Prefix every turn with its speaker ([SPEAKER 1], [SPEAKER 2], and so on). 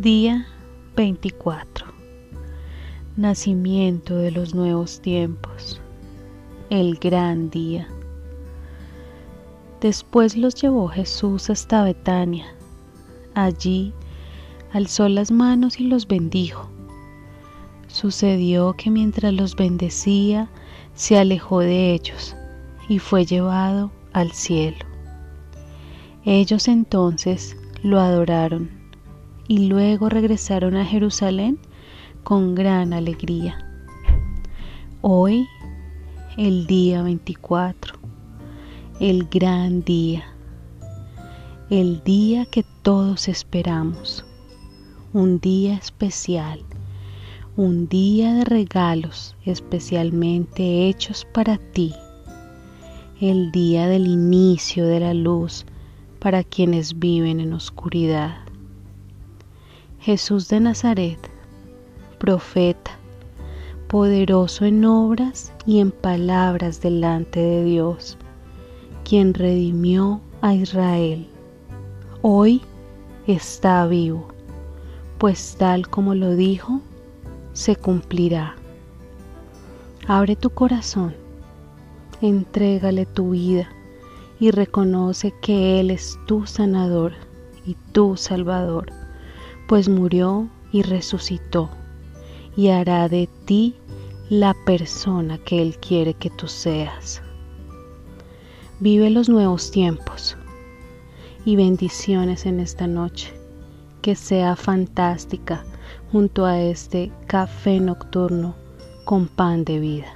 [SPEAKER 1] Día 24. Nacimiento de los nuevos tiempos. El gran día. Después los llevó Jesús hasta Betania. Allí alzó las manos y los bendijo. Sucedió que mientras los bendecía, se alejó de ellos y fue llevado al cielo. Ellos entonces lo adoraron y luego regresaron a Jerusalén con gran alegría. Hoy, el día 24, el gran día, el día que todos esperamos, un día especial, un día de regalos especialmente hechos para ti, el día del inicio de la luz para quienes viven en oscuridad. Jesús de Nazaret, profeta, poderoso en obras y en palabras delante de Dios, quien redimió a Israel. Hoy está vivo, pues tal como lo dijo, se cumplirá. Abre tu corazón, entrégale tu vida y reconoce que Él es tu sanador y tu salvador pues murió y resucitó y hará de ti la persona que Él quiere que tú seas. Vive los nuevos tiempos y bendiciones en esta noche. Que sea fantástica junto a este café nocturno con pan de vida.